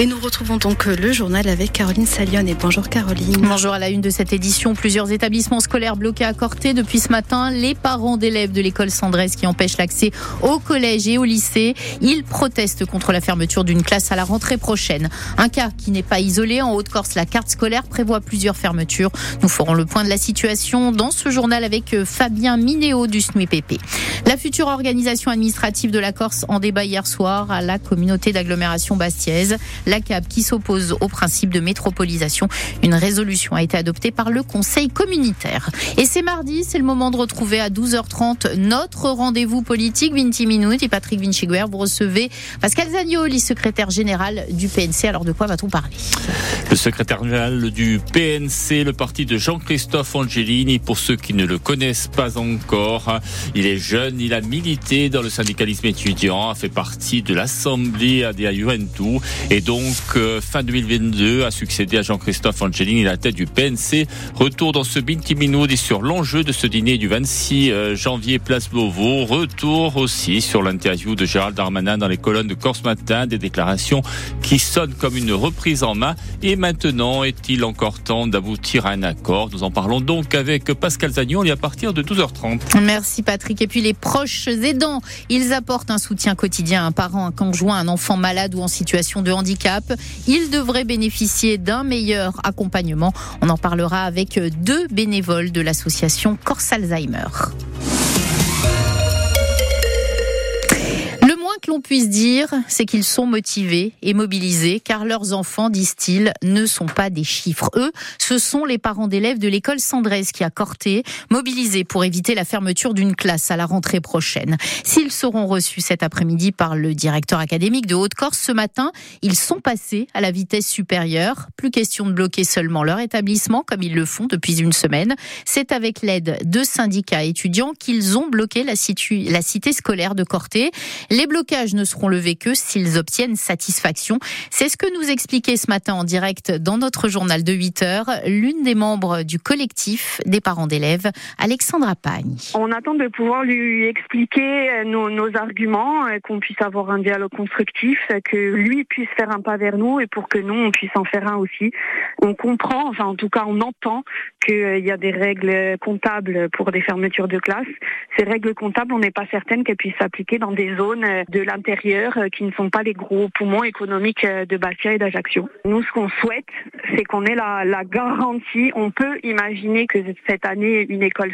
Et nous retrouvons donc le journal avec Caroline Salion. Et bonjour Caroline. Bonjour à la une de cette édition. Plusieurs établissements scolaires bloqués à Corté depuis ce matin. Les parents d'élèves de l'école Sandresse qui empêchent l'accès au collège et au lycée. Ils protestent contre la fermeture d'une classe à la rentrée prochaine. Un cas qui n'est pas isolé. En Haute-Corse, la carte scolaire prévoit plusieurs fermetures. Nous ferons le point de la situation dans ce journal avec euh, Fabien Minéo du SNUIPP. La future organisation administrative de la Corse en débat hier soir à la communauté d'agglomération bastiaise la CAP qui s'oppose au principe de métropolisation. Une résolution a été adoptée par le Conseil communautaire. Et c'est mardi, c'est le moment de retrouver à 12h30 notre rendez-vous politique 20 minutes. Et Patrick Vinchiguer, vous recevez Pascal Zagnoli, secrétaire général du PNC. Alors de quoi va-t-on parler? Le secrétaire général du PNC, le parti de Jean-Christophe Angelini, pour ceux qui ne le connaissent pas encore. Il est jeune, il a milité dans le syndicalisme étudiant, a fait partie de l'Assemblée ADA Juventus et donc donc euh, fin 2022 a succédé à Jean-Christophe Angelini à la tête du PNC. Retour dans ce Binti et sur l'enjeu de ce dîner du 26 euh, janvier Place Beauvau. Retour aussi sur l'interview de Gérald Darmanin dans les colonnes de Corse Matin, des déclarations qui sonnent comme une reprise en main. Et maintenant, est-il encore temps d'aboutir à un accord? Nous en parlons donc avec Pascal Zagnon et à partir de 12h30. Merci Patrick. Et puis les proches aidants, ils apportent un soutien quotidien à un parent, un conjoint, un enfant malade ou en situation de handicap il devrait bénéficier d'un meilleur accompagnement. On en parlera avec deux bénévoles de l'association Corse Alzheimer. Que l'on puisse dire, c'est qu'ils sont motivés et mobilisés, car leurs enfants, disent-ils, ne sont pas des chiffres. Eux, ce sont les parents d'élèves de l'école Sandresse qui a corté, mobilisés pour éviter la fermeture d'une classe à la rentrée prochaine. S'ils seront reçus cet après-midi par le directeur académique de Haute-Corse ce matin, ils sont passés à la vitesse supérieure. Plus question de bloquer seulement leur établissement, comme ils le font depuis une semaine. C'est avec l'aide de syndicats étudiants qu'ils ont bloqué la, la cité scolaire de Corté. Les blocages ne seront levés que s'ils obtiennent satisfaction. C'est ce que nous expliquait ce matin en direct dans notre journal de 8 heures l'une des membres du collectif des parents d'élèves, Alexandra Pagne. On attend de pouvoir lui expliquer euh, nos, nos arguments, euh, qu'on puisse avoir un dialogue constructif, que lui puisse faire un pas vers nous et pour que nous, on puisse en faire un aussi. On comprend, enfin en tout cas on entend qu'il euh, y a des règles comptables pour des fermetures de classe. Ces règles comptables, on n'est pas certaine qu'elles puissent s'appliquer dans des zones de l'intérieur euh, qui ne sont pas les gros poumons économiques euh, de Bastia et d'Ajaccio. Nous, ce qu'on souhaite, c'est qu'on ait la, la, garantie. On peut imaginer que cette année, une école,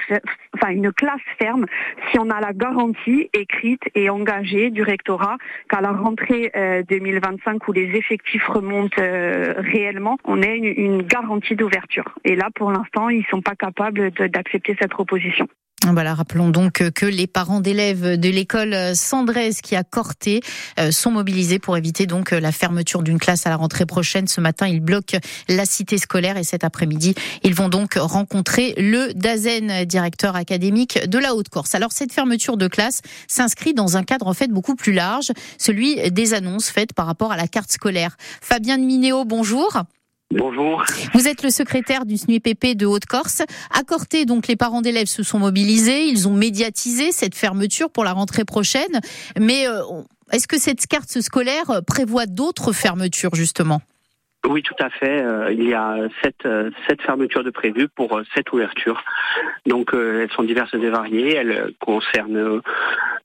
enfin une classe ferme, si on a la garantie écrite et engagée du rectorat qu'à la rentrée 2025 euh, où les effectifs remontent réellement, on ait une, une garantie d'ouverture. Et là, pour l'instant, ils sont pas capables d'accepter cette proposition. Voilà, rappelons donc que les parents d'élèves de l'école Sandresse qui a corté euh, sont mobilisés pour éviter donc la fermeture d'une classe à la rentrée prochaine. Ce matin, ils bloquent la cité scolaire et cet après-midi, ils vont donc rencontrer le DAZEN, directeur académique de la Haute-Corse. Alors cette fermeture de classe s'inscrit dans un cadre en fait beaucoup plus large, celui des annonces faites par rapport à la carte scolaire. Fabien de Minéo, bonjour. Bonjour. Vous êtes le secrétaire du SNUIPP de Haute-Corse. À Corté, donc, les parents d'élèves se sont mobilisés. Ils ont médiatisé cette fermeture pour la rentrée prochaine. Mais euh, est-ce que cette carte scolaire prévoit d'autres fermetures, justement? Oui, tout à fait. Euh, il y a sept, euh, sept fermetures de prévues pour sept ouvertures. Donc, elles sont diverses et variées. Elles concernent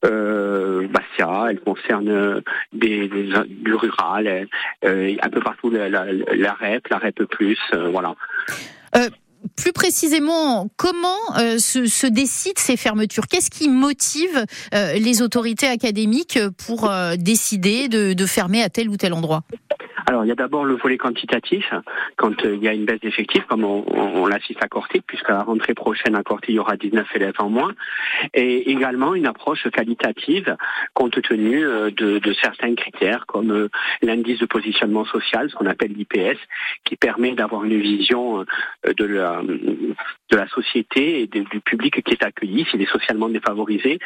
euh, Bastia, elle concerne des, du rural, euh, un peu partout la, REP, la REP+, euh, voilà. Euh, plus précisément, comment euh, se, décident ces fermetures? Qu'est-ce qui motive les autorités académiques pour décider de, de, fermer à tel ou tel endroit? Alors, il y a d'abord le volet quantitatif, quand euh, il y a une baisse d'effectifs, comme on, on, l'assiste à Corté, puisqu'à la rentrée prochaine à Corté, il y aura 19 élèves en moins, et également une approche qualitative, compte tenu euh, de, de certains critères, comme euh, l'indice de positionnement social, ce qu'on appelle l'IPS, qui permet d'avoir une vision de la, de la société et du public qui est accueilli, s'il est socialement défavorisé.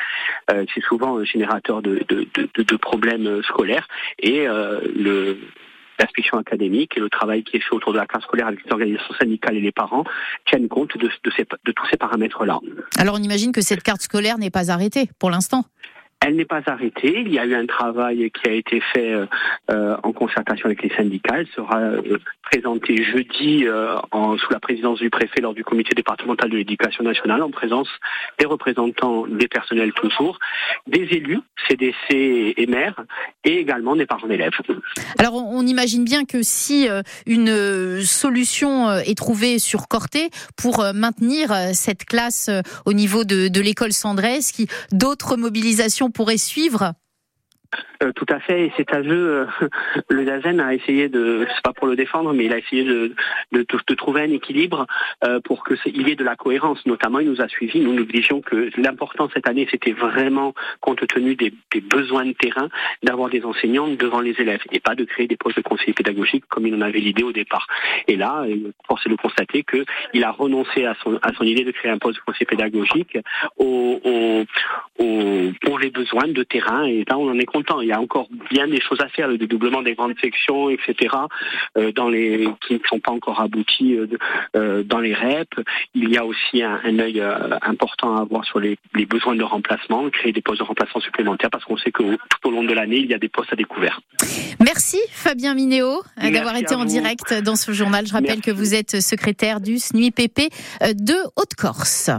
c'est souvent un générateur de, de, de, de problèmes scolaires, et le l'inspection académique et le travail qui est fait autour de la classe scolaire avec les organisations syndicales et les parents tiennent compte de, de tous ces paramètres-là. Alors on imagine que cette carte scolaire n'est pas arrêtée pour l'instant elle n'est pas arrêtée. Il y a eu un travail qui a été fait euh, euh, en concertation avec les syndicats. Elle sera euh, présentée jeudi sous la présidence du préfet lors du comité départemental de l'éducation nationale, en présence des représentants des personnels toujours, des élus, CDC et maires, et également des parents d'élèves. Alors on imagine bien que si une solution est trouvée sur Corté pour maintenir cette classe au niveau de, de l'école Sandrès, qui d'autres mobilisations pourrait suivre euh, tout à fait, et c'est à jeu. le Dazen a essayé de, c'est pas pour le défendre, mais il a essayé de, trouver un équilibre euh, pour que il y ait de la cohérence. Notamment, il nous a suivis. Nous nous disions que l'important cette année, c'était vraiment, compte tenu des, besoins de terrain, d'avoir des enseignants devant les élèves et pas de créer des postes de conseiller pédagogique comme il en avait l'idée au départ. Et là, force est de constater que il a renoncé à son, idée de créer un poste de conseiller pédagogique pour les besoins de terrain. Et là, on en est content. Il y a encore bien des choses à faire, le dédoublement des grandes sections, etc. Euh, dans les qui ne sont pas encore aboutis euh, euh, dans les REP. Il y a aussi un, un œil important à avoir sur les, les, besoins de remplacement, créer des postes de remplacement supplémentaires parce qu'on sait que tout au long de l'année, il y a des postes à découvert. Merci Fabien Minéo d'avoir été en direct dans ce journal. Je rappelle que vous êtes secrétaire du SNUIPP de Haute-Corse.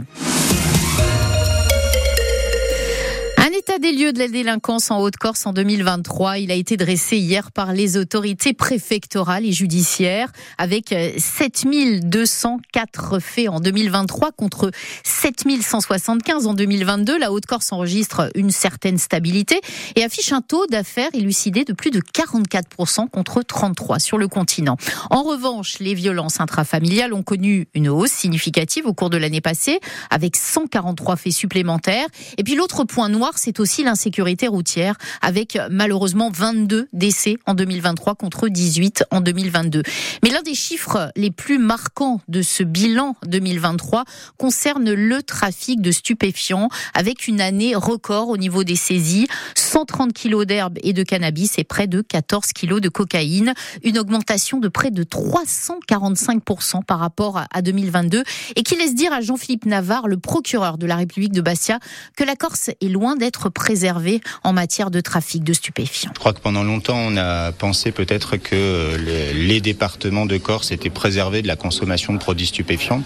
L'état des lieux de la délinquance en Haute-Corse en 2023. Il a été dressé hier par les autorités préfectorales et judiciaires avec 7204 euh, faits en 2023 contre 7175 en 2022. La Haute-Corse enregistre une certaine stabilité et affiche un taux d'affaires élucidé de plus de 44% contre 33 sur le continent. En revanche, les violences intrafamiliales ont connu une hausse significative au cours de l'année passée avec 143 faits supplémentaires. Et puis l'autre point noir, c'est aussi l'insécurité routière avec malheureusement 22 décès en 2023 contre 18 en 2022. Mais l'un des chiffres les plus marquants de ce bilan 2023 concerne le trafic de stupéfiants avec une année record au niveau des saisies, 130 kilos d'herbe et de cannabis et près de 14 kilos de cocaïne, une augmentation de près de 345% par rapport à 2022 et qui laisse dire à Jean-Philippe Navarre, le procureur de la République de Bastia, que la Corse est loin d'être préservé en matière de trafic de stupéfiants Je crois que pendant longtemps, on a pensé peut-être que les départements de Corse étaient préservés de la consommation de produits stupéfiants.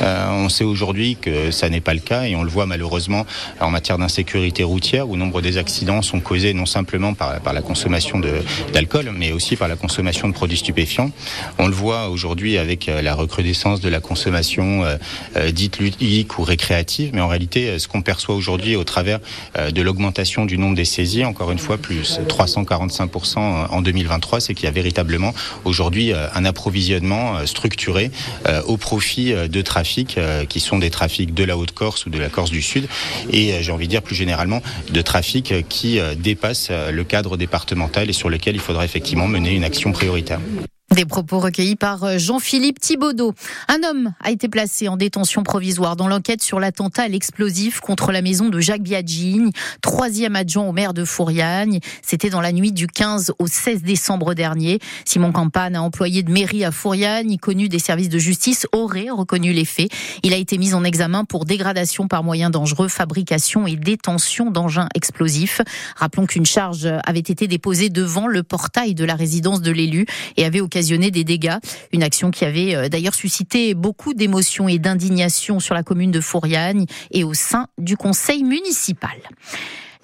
Euh, on sait aujourd'hui que ça n'est pas le cas et on le voit malheureusement en matière d'insécurité routière où nombre des accidents sont causés non simplement par, la consommation d'alcool, mais aussi par la consommation de produits stupéfiants. On le voit aujourd'hui avec euh, la recrudescence de la consommation euh, dite ludique ou récréative, mais en réalité, ce qu'on perçoit aujourd'hui au travers de l'augmentation du nombre des saisies, encore une fois plus 345% en 2023, c'est qu'il y a véritablement aujourd'hui euh, un approvisionnement euh, structuré euh, au profit de trafics qui sont des trafics de la Haute-Corse ou de la Corse du Sud et j'ai envie de dire plus généralement de trafics qui dépassent le cadre départemental et sur lequel il faudra effectivement mener une action prioritaire. Des propos recueillis par euh, Jean-Philippe Thibaudot. Un homme a été placé en détention provisoire dans l'enquête sur l'attentat à l'explosif contre la maison de Jacques Biagigne, troisième adjoint au maire de Fouriagne. C'était dans la nuit du 15 au 16 décembre dernier. Simon Campane, employé de mairie à Fouriagne, connu des services de justice, aurait reconnu les faits. Il a été mis en examen pour dégradation par moyens dangereux, fabrication et détention d'engins explosifs. Rappelons qu'une charge avait été déposée devant le portail de la résidence de l'élu et avait occasionné des dégâts. Une action qui avait euh, d'ailleurs suscité beaucoup d'émotions et d'indignation sur la commune de Fouriagne et au sein du conseil municipal.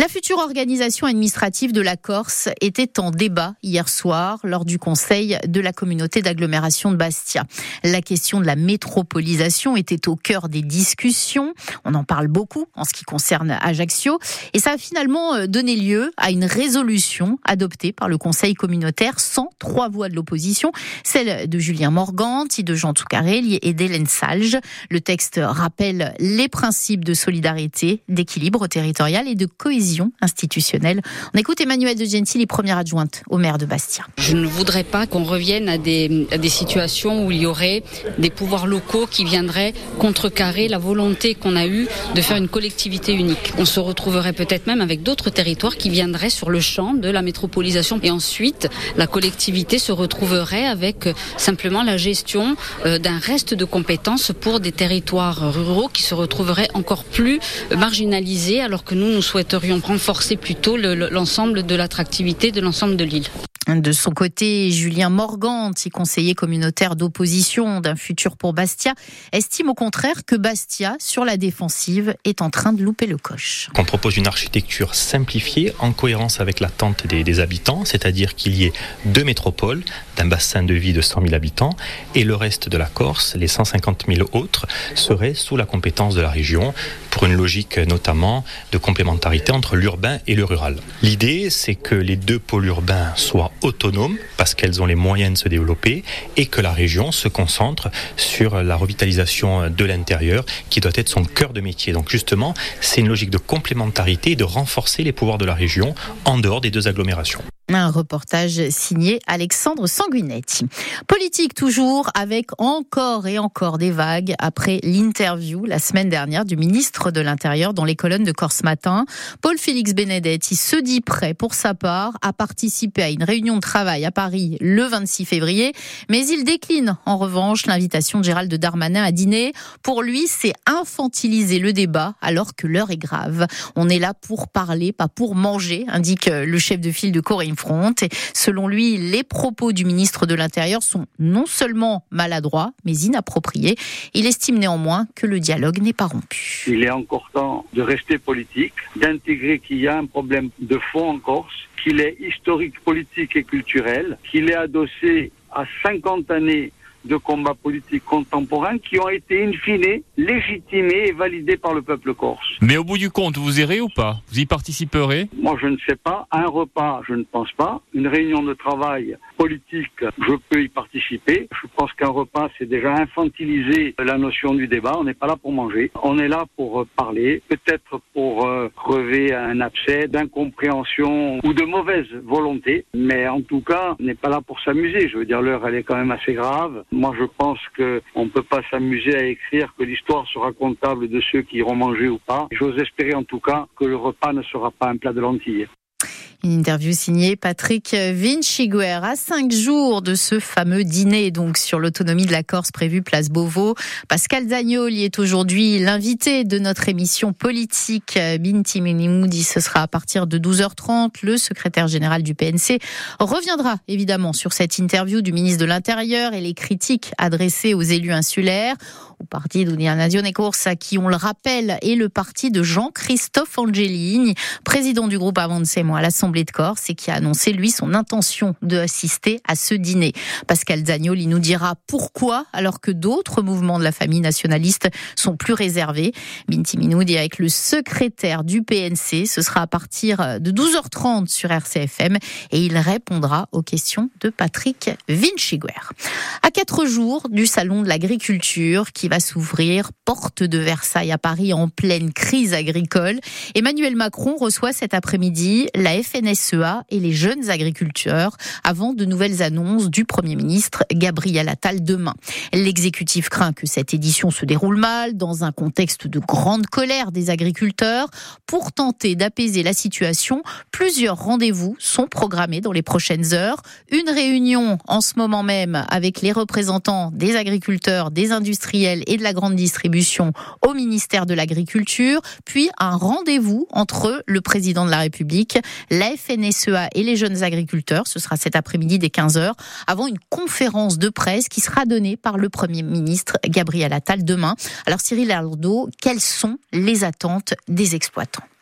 La future organisation administrative de la Corse était en débat hier soir lors du Conseil de la communauté d'agglomération de Bastia. La question de la métropolisation était au cœur des discussions. On en parle beaucoup en ce qui concerne Ajaccio. Et ça a finalement euh, donné lieu à une résolution adoptée par le Conseil communautaire sans trois voix de l'opposition, celle de Julien Morganti, de Jean Toucarelli et d'Hélène Salge. Le texte rappelle les principes de solidarité, d'équilibre territorial et de cohésion institutionnelle. On écoute Emmanuel de Gentili, première adjointe au maire de Bastia. Je ne voudrais pas qu'on revienne à des, à des situations où il y aurait des pouvoirs locaux qui viendraient contrecarrer la volonté qu'on a eue de faire une collectivité unique. On se retrouverait peut-être même avec d'autres territoires qui viendraient sur le champ de la métropolisation. Et ensuite, la collectivité se retrouverait avec simplement la gestion euh, d'un reste de compétences pour des territoires ruraux qui se retrouveraient encore plus marginalisés alors que nous, nous souhaiterions renforcer plutôt l'ensemble de l'attractivité de l'ensemble de l'île. De son côté, Julien Morganti, conseiller communautaire d'opposition d'un futur pour Bastia, estime au contraire que Bastia, sur la défensive, est en train de louper le coche. On propose une architecture simplifiée en cohérence avec l'attente des, des habitants, c'est-à-dire qu'il y ait deux métropoles d'un bassin de vie de 100 000 habitants et le reste de la Corse, les 150 000 autres, seraient sous la compétence de la région pour une logique notamment de complémentarité l'urbain et le rural. L'idée, c'est que les deux pôles urbains soient autonomes parce qu'elles ont les moyens de se développer et que la région se concentre sur la revitalisation de l'intérieur qui doit être son cœur de métier. Donc justement, c'est une logique de complémentarité et de renforcer les pouvoirs de la région en dehors des deux agglomérations. Un reportage signé Alexandre Sanguinetti. Politique toujours avec encore et encore des vagues après l'interview la semaine dernière du ministre de l'Intérieur dans les colonnes de Corse Matin. Paul Félix Benedetti se dit prêt pour sa part à participer à une réunion de travail à Paris le 26 février, mais il décline en revanche l'invitation de Gérald Darmanin à dîner. Pour lui, c'est infantiliser le débat alors que l'heure est grave. On est là pour parler, pas pour manger, indique le chef de file de Corinne et selon lui, les propos du ministre de l'Intérieur sont non seulement maladroits, mais inappropriés. Il estime néanmoins que le dialogue n'est pas rompu. Il est encore temps de rester politique, d'intégrer qu'il y a un problème de fond en Corse, qu'il est historique, politique et culturel, qu'il est adossé à 50 années de combats politiques contemporains qui ont été in fine légitimés et validés par le peuple corse. Mais au bout du compte, vous irez ou pas? Vous y participerez? Moi, je ne sais pas. Un repas, je ne pense pas. Une réunion de travail politique, je peux y participer. Je pense qu'un repas, c'est déjà infantiliser la notion du débat. On n'est pas là pour manger. On est là pour parler, peut-être pour euh, crever un abcès d'incompréhension ou de mauvaise volonté. Mais en tout cas, on n'est pas là pour s'amuser. Je veux dire, l'heure, elle est quand même assez grave. Moi, je pense qu'on ne peut pas s'amuser à écrire que l'histoire sera comptable de ceux qui iront manger ou pas. J'ose espérer en tout cas que le repas ne sera pas un plat de lentilles. Une interview signée Patrick Vinciguer à cinq jours de ce fameux dîner donc sur l'autonomie de la Corse prévu place Beauvau. Pascal Zagnoli est aujourd'hui l'invité de notre émission politique. Binti Minimoudi, ce sera à partir de 12h30. Le secrétaire général du PNC reviendra évidemment sur cette interview du ministre de l'Intérieur et les critiques adressées aux élus insulaires au parti d'Unione Corsa qui, on le rappelle, est le parti de Jean-Christophe Angelini, président du groupe Avancemo à l'Assemblée de Corse et qui a annoncé, lui, son intention de assister à ce dîner. Pascal Zagnoli nous dira pourquoi, alors que d'autres mouvements de la famille nationaliste sont plus réservés. Binti Minoudi avec le secrétaire du PNC. Ce sera à partir de 12h30 sur RCFM et il répondra aux questions de Patrick Vinciguer. À quatre jours du salon de l'agriculture qui va s'ouvrir porte de Versailles à Paris en pleine crise agricole. Emmanuel Macron reçoit cet après-midi la FNSEA et les jeunes agriculteurs avant de nouvelles annonces du Premier ministre Gabriel Attal demain. L'exécutif craint que cette édition se déroule mal dans un contexte de grande colère des agriculteurs. Pour tenter d'apaiser la situation, plusieurs rendez-vous sont programmés dans les prochaines heures. Une réunion en ce moment même avec les représentants des agriculteurs, des industriels et de la grande distribution au ministère de l'Agriculture, puis un rendez-vous entre le président de la République, la FNSEA et les jeunes agriculteurs. Ce sera cet après-midi dès 15h, avant une conférence de presse qui sera donnée par le Premier ministre Gabriel Attal demain. Alors Cyril Arnaud, quelles sont les attentes des exploitants?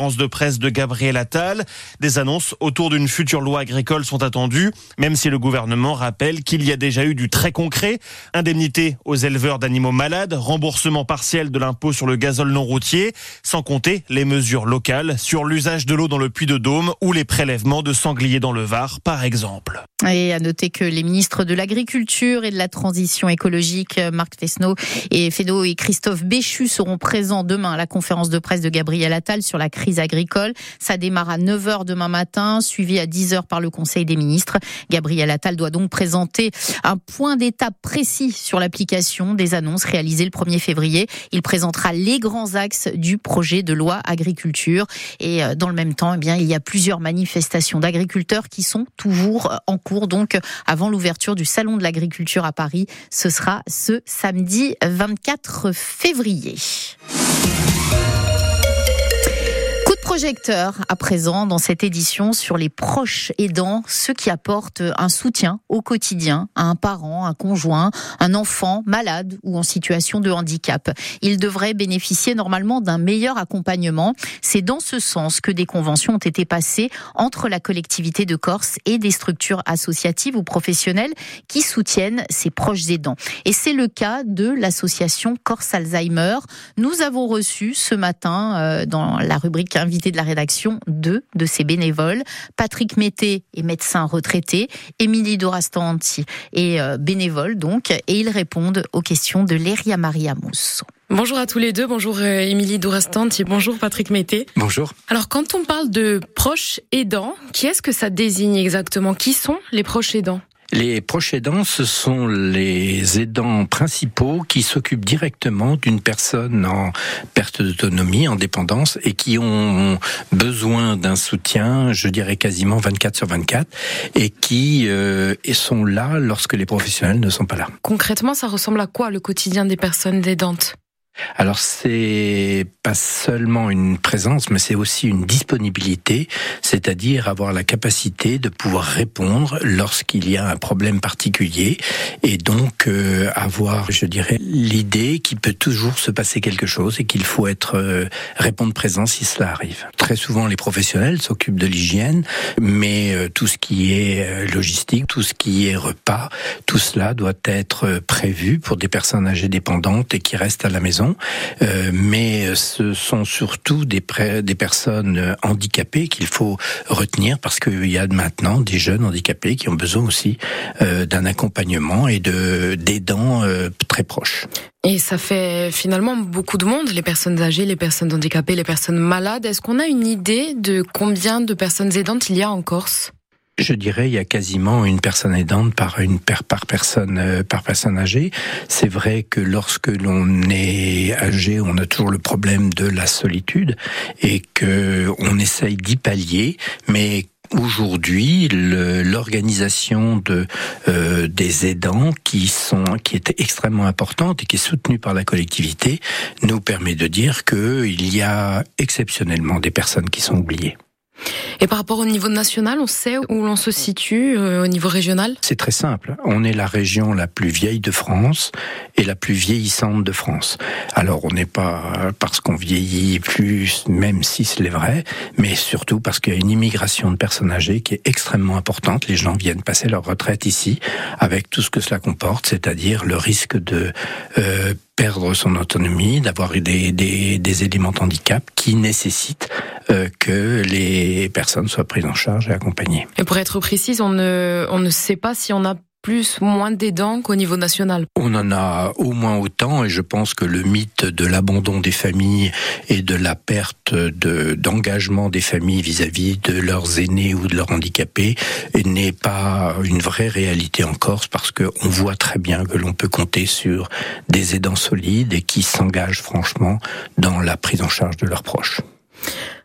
de presse de Gabriel Attal. Des annonces autour d'une future loi agricole sont attendues, même si le gouvernement rappelle qu'il y a déjà eu du très concret. Indemnité aux éleveurs d'animaux malades, remboursement partiel de l'impôt sur le gazole non routier, sans compter les mesures locales sur l'usage de l'eau dans le puits de Dôme ou les prélèvements de sangliers dans le Var, par exemple. Et à noter que les ministres de l'Agriculture et de la Transition écologique, Marc Fesneau et Fédo et Christophe Béchu seront présents demain à la conférence de presse de Gabriel Attal sur la crise agricole. Ça démarre à 9h demain matin, suivi à 10h par le Conseil des ministres. Gabriel Attal doit donc présenter un point d'étape précis sur l'application des annonces réalisées le 1er février. Il présentera les grands axes du projet de loi agriculture. Et euh, dans le même temps, eh bien, il y a plusieurs manifestations d'agriculteurs qui sont toujours en cours. Donc, avant l'ouverture du Salon de l'agriculture à Paris, ce sera ce samedi 24 février projecteur à présent dans cette édition sur les proches aidants, ceux qui apportent un soutien au quotidien à un parent, un conjoint, un enfant malade ou en situation de handicap. Ils devraient bénéficier normalement d'un meilleur accompagnement. C'est dans ce sens que des conventions ont été passées entre la collectivité de Corse et des structures associatives ou professionnelles qui soutiennent ces proches aidants. Et c'est le cas de l'association Corse Alzheimer. Nous avons reçu ce matin euh, dans la rubrique de la rédaction deux de ces bénévoles. Patrick Mété est médecin retraité, Émilie Dorastanti est euh, bénévole donc, et ils répondent aux questions de Léria Maria Mousse. Bonjour à tous les deux, bonjour euh, Émilie Dourastanti, bonjour Patrick Mété. Bonjour. Alors quand on parle de proches aidants, qui est-ce que ça désigne exactement? Qui sont les proches aidants? Les proches aidants, ce sont les aidants principaux qui s'occupent directement d'une personne en perte d'autonomie, en dépendance, et qui ont besoin d'un soutien, je dirais quasiment 24 sur 24, et qui euh, sont là lorsque les professionnels ne sont pas là. Concrètement, ça ressemble à quoi le quotidien des personnes aidantes? Alors c'est pas seulement une présence, mais c'est aussi une disponibilité, c'est-à-dire avoir la capacité de pouvoir répondre lorsqu'il y a un problème particulier et donc euh, avoir, je dirais, l'idée qu'il peut toujours se passer quelque chose et qu'il faut être euh, répondre présent si cela arrive. Très souvent, les professionnels s'occupent de l'hygiène, mais euh, tout ce qui est logistique, tout ce qui est repas, tout cela doit être prévu pour des personnes âgées dépendantes et qui restent à la maison euh, mais ce sont surtout des, personnes handicapées qu'il faut retenir parce qu'il y a maintenant des jeunes handicapés qui ont besoin aussi euh, d'un accompagnement et de d'aidants euh, très proches. Et ça fait finalement beaucoup de monde, les personnes âgées, les personnes handicapées, les personnes malades. Est-ce qu'on a une idée de combien de personnes aidantes il y a en Corse? Je dirais, il y a quasiment une personne aidante par une par personne euh, par personne âgée. C'est vrai que lorsque l'on est âgé, on a toujours le problème de la solitude et que on essaye d'y pallier, mais Aujourd'hui, l'organisation de euh, des aidants qui sont qui est extrêmement importante et qui est soutenue par la collectivité nous permet de dire qu'il y a exceptionnellement des personnes qui sont oubliées. Et par rapport au niveau national, on sait où l'on se situe euh, au niveau régional? C'est très simple. On est la région la plus vieille de France et la plus vieillissante de France. Alors on n'est pas parce qu'on vieillit plus, même si c'est vrai, mais surtout parce qu'il y a une immigration de personnes âgées qui est extrêmement importante. Les gens viennent passer leur retraite ici avec tout ce que cela comporte, c'est-à-dire le risque de euh, perdre son autonomie, d'avoir des, des, éléments de handicap qui nécessitent euh, que les personnes soient prises en charge et accompagnées. Et pour être précise, on ne, on ne sait pas si on a plus moins d'aidants qu'au niveau national On en a au moins autant et je pense que le mythe de l'abandon des familles et de la perte de, d'engagement des familles vis-à-vis de leurs aînés ou de leurs handicapés n'est pas une vraie réalité en Corse parce qu'on voit très bien que l'on peut compter sur des aidants solides et qui s'engagent franchement dans la prise en charge de leurs proches.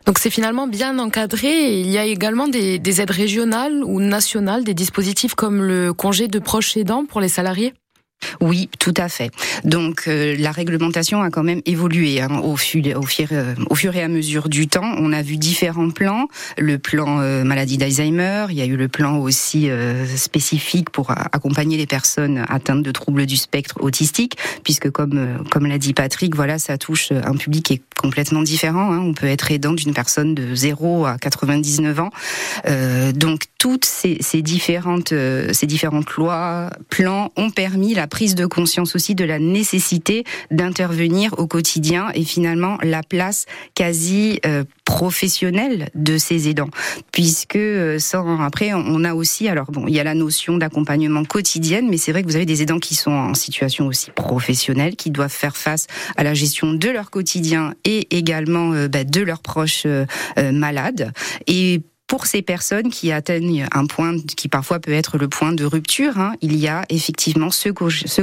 Donc c'est finalement bien encadré. il y a également des, des aides régionales ou nationales, des dispositifs comme le congé de proche aidant pour les salariés oui, tout à fait. Donc euh, la réglementation a quand même évolué hein, euh, au, fur, et à mesure du temps. On a vu différents plans. Le plan euh, maladie d'Alzheimer, il y a eu le plan aussi spécifique pour accompagner les personnes atteintes de troubles du spectre autistique, puisque comme comme l'a dit Patrick, voilà, ça touche un public qui est complètement différent. Hein. On peut être aidant d'une personne de 0 à 99 ans. donc toutes ces, ces différentes ces différentes lois, plans ont permis la prise de conscience aussi de la nécessité d'intervenir au quotidien et finalement la place quasi euh, professionnelle de ces aidants, puisque euh, sans après on a aussi alors bon il y a la notion d'accompagnement quotidienne, mais c'est vrai que vous avez des aidants qui sont en situation aussi professionnelle, qui doivent faire face à la gestion de leur quotidien et également euh, bah, de leurs proches malades. Et pour ces personnes qui atteignent un point qui parfois peut être le point de rupture, hein, il y a effectivement ce congé, ce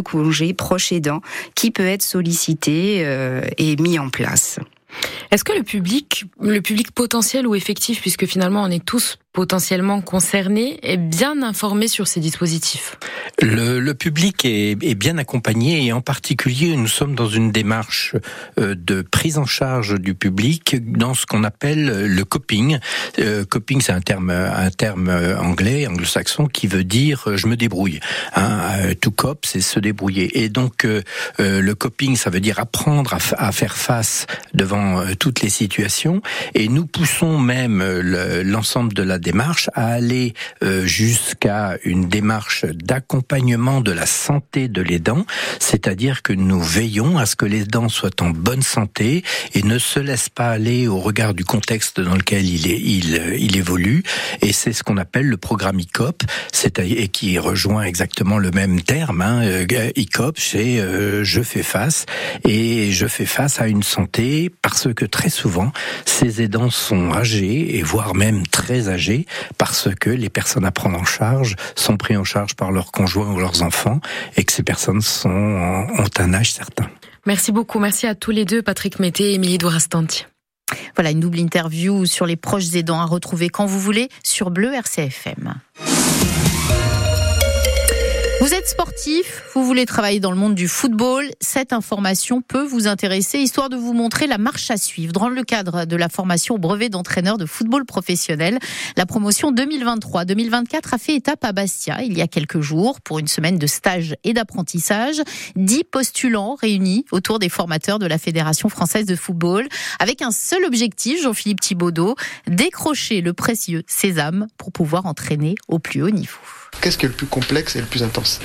proche aidant qui peut être sollicité euh, et mis en place. Est-ce que le public, le public potentiel ou effectif, puisque finalement on est tous potentiellement concernés est bien informé sur ces dispositifs le, le, public est, est, bien accompagné et en particulier nous sommes dans une démarche euh, de prise en charge du public dans ce qu'on appelle le coping. Euh, coping c'est un terme un terme anglais anglo-saxon qui veut dire euh, je me débrouille. Hein, euh, to cop c'est se débrouiller et donc euh, le coping ça veut dire apprendre à, à faire face devant toutes les situations et nous poussons même l'ensemble de la démarche à aller euh, jusqu'à une démarche d'accompagnement de la santé de l'aidant, c'est-à-dire que nous veillons à ce que l'aidant soit en bonne santé et ne se laisse pas aller au regard du contexte dans lequel il, évolue. Et c'est ce qu'on appelle le programme ICOP, et qui rejoint exactement le même terme. Hein, euh, ICOP, c'est euh, je fais face et je fais face à une santé parce que très souvent ces aidants sont âgés et voire même très âgés parce que les personnes à prendre en charge sont prises en charge par leurs conjoints ou leurs enfants et que ces personnes sont, ont un âge certain. Merci beaucoup. Merci à tous les deux, Patrick Mété et Émilie Dourastanti. Voilà une double interview sur les proches aidants à retrouver quand vous voulez sur Bleu RCFM. Vous êtes sportif, vous voulez travailler dans le monde du football, cette information peut vous intéresser, histoire de vous montrer la marche à suivre. Dans le cadre de la formation au brevet d'entraîneur de football professionnel, la promotion 2023-2024 a fait étape à Bastia il y a quelques jours pour une semaine de stage et d'apprentissage. Dix postulants réunis autour des formateurs de la Fédération française de football, avec un seul objectif, Jean-Philippe Thibaudot, décrocher le précieux sésame pour pouvoir entraîner au plus haut niveau. Qu'est-ce qui est le plus complexe et le plus intense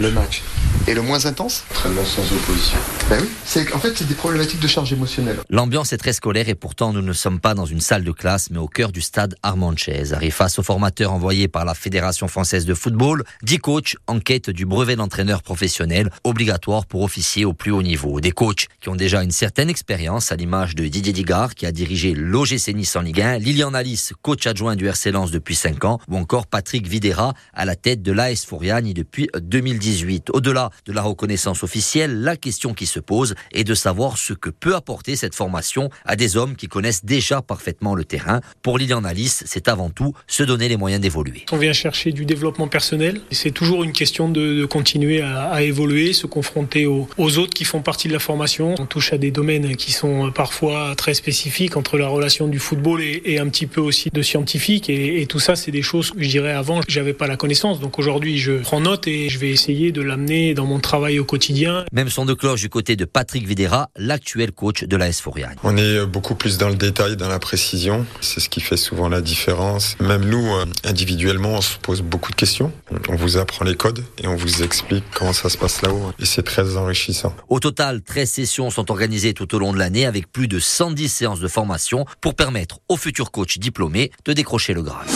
le match. Et le moins intense Entraînement sans opposition. Ben oui, c'est en fait c'est des problématiques de charge émotionnelle. L'ambiance est très scolaire et pourtant nous ne sommes pas dans une salle de classe mais au cœur du stade Armand Chaise. Arrive face aux formateurs envoyés par la Fédération française de football, 10 coachs en quête du brevet d'entraîneur professionnel obligatoire pour officier au plus haut niveau. Des coachs qui ont déjà une certaine expérience à l'image de Didier Digard qui a dirigé l'OGC Nice en Ligue 1, Lilian Alice, coach adjoint du RC Lens depuis 5 ans ou encore Patrick Videra à la tête de l'AS Fouriani depuis 2018. Au-delà de la reconnaissance officielle, la question qui se pose est de savoir ce que peut apporter cette formation à des hommes qui connaissent déjà parfaitement le terrain. Pour Lilian Alice, c'est avant tout se donner les moyens d'évoluer. On vient chercher du développement personnel. C'est toujours une question de, continuer à, évoluer, se confronter aux, autres qui font partie de la formation. On touche à des domaines qui sont parfois très spécifiques entre la relation du football et, un petit peu aussi de scientifique. Et, et tout ça, c'est des choses que je dirais avant, j'avais pas la connaissance. Donc aujourd'hui, je prends note et je vais essayer de l'amener dans mon travail au quotidien. Même son de cloche du côté de Patrick Videra, l'actuel coach de la Fouriane. On est beaucoup plus dans le détail, dans la précision. C'est ce qui fait souvent la différence. Même nous, euh, individuellement, on se pose beaucoup de questions. On vous apprend les codes et on vous explique comment ça se passe là-haut. Et c'est très enrichissant. Au total, 13 sessions sont organisées tout au long de l'année avec plus de 110 séances de formation pour permettre aux futurs coachs diplômés de décrocher le grade.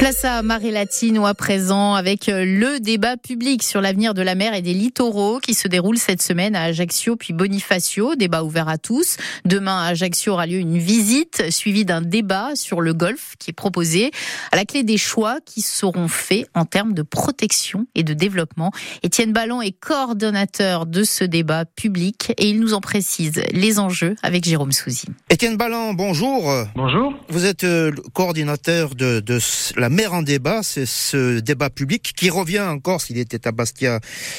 Place à Marée Latine ou à présent avec euh, le débat public sur l'avenir de la mer et des littoraux qui se déroule cette semaine à Ajaccio puis Bonifacio. Débat ouvert à tous. Demain à Ajaccio aura lieu une visite suivie d'un débat sur le golfe qui est proposé à la clé des choix qui seront faits en termes de protection et de développement. Étienne Ballon est coordonnateur de ce débat public et il nous en précise les enjeux avec Jérôme Souzy. Étienne Ballon, bonjour. Bonjour. Vous êtes euh, coordinateur de, de la mer en débat, c'est ce débat public qui revient encore s'il était à Bastia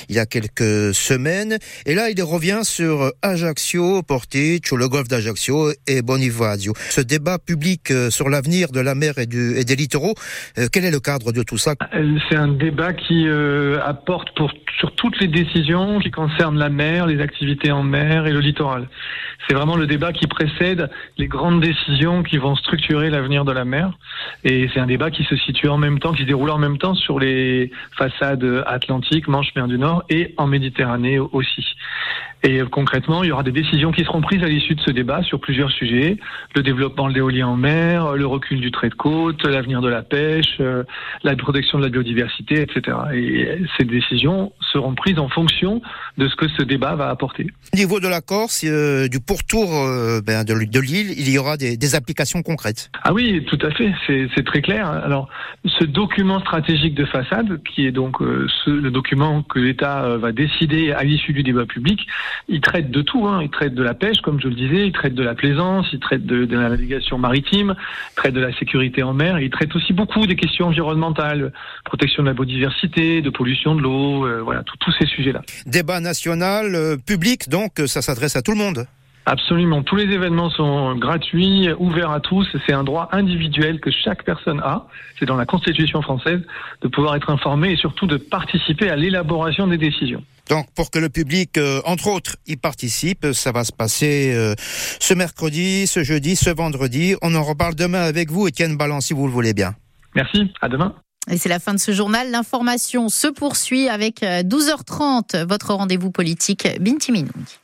il y a quelques semaines. Et là, il revient sur Ajaccio, Porticcio, le golfe d'Ajaccio et Bonifacio. Ce débat public euh, sur l'avenir de la mer et, du, et, des littoraux, euh, quel est le cadre de tout ça? C'est un débat qui euh, apporte pour, sur toutes les décisions qui concernent la mer, les activités en mer et le littoral. C'est vraiment le débat qui précède les grandes décisions qui vont structurer l'avenir de la mer. Et c'est un débat qui se situe en même temps, qui se déroule en même temps sur les façades atlantiques, Manche-Mer du Nord et en Méditerranée aussi. Et concrètement, il y aura des décisions qui seront prises à l'issue de ce débat sur plusieurs sujets le développement de l'éolien en mer, le recul du trait de côte, l'avenir de la pêche, euh, la protection de la biodiversité, etc. Et ces décisions seront prises en fonction de ce que ce débat va apporter. Au niveau de la Corse, euh, du pourtour euh, ben, de, de l'île, il y aura des, des, applications concrètes. Ah oui, tout à fait, c'est très clair. Alors, ce document stratégique de façade, qui est donc euh, le document que l'État euh, va décider à l'issue du débat public, il traite de tout. Hein. Il traite de la pêche, comme je le disais, il traite de la plaisance, il traite de, la navigation maritime, il traite de la sécurité en mer, il traite aussi beaucoup des questions environnementales, protection de la biodiversité, de pollution de l'eau, euh, voilà, tous ces sujets-là. Débat national, public, donc ça s'adresse à tout le monde. Absolument. Tous les événements sont gratuits, ouverts à tous. C'est un droit individuel que chaque personne a. C'est dans la Constitution française de pouvoir être informé et surtout de participer à l'élaboration des décisions. Donc, pour que le public, euh, entre autres, y participe, ça va se passer euh, ce mercredi, ce jeudi, ce vendredi. On en reparle demain avec vous, Étienne Ballant, si vous le voulez bien. Merci. À demain. Et c'est la fin de ce journal. L'information se poursuit avec 12h30, votre rendez-vous politique Binti Minouni.